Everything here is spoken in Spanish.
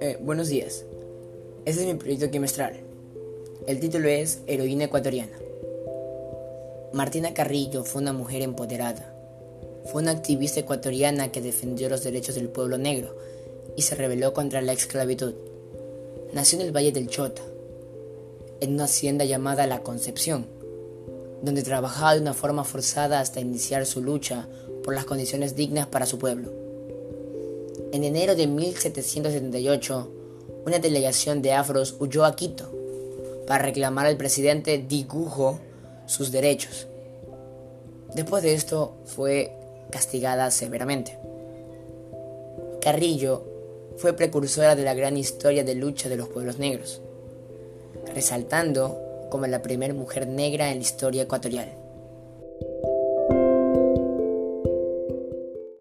Eh, buenos días. Este es mi proyecto quimestral. El título es Heroína Ecuatoriana. Martina Carrillo fue una mujer empoderada. Fue una activista ecuatoriana que defendió los derechos del pueblo negro y se rebeló contra la esclavitud. Nació en el Valle del Chota, en una hacienda llamada La Concepción, donde trabajaba de una forma forzada hasta iniciar su lucha por las condiciones dignas para su pueblo. En enero de 1778, una delegación de afros huyó a Quito para reclamar al presidente Digujo sus derechos. Después de esto fue castigada severamente. Carrillo fue precursora de la gran historia de lucha de los pueblos negros, resaltando como la primera mujer negra en la historia ecuatorial.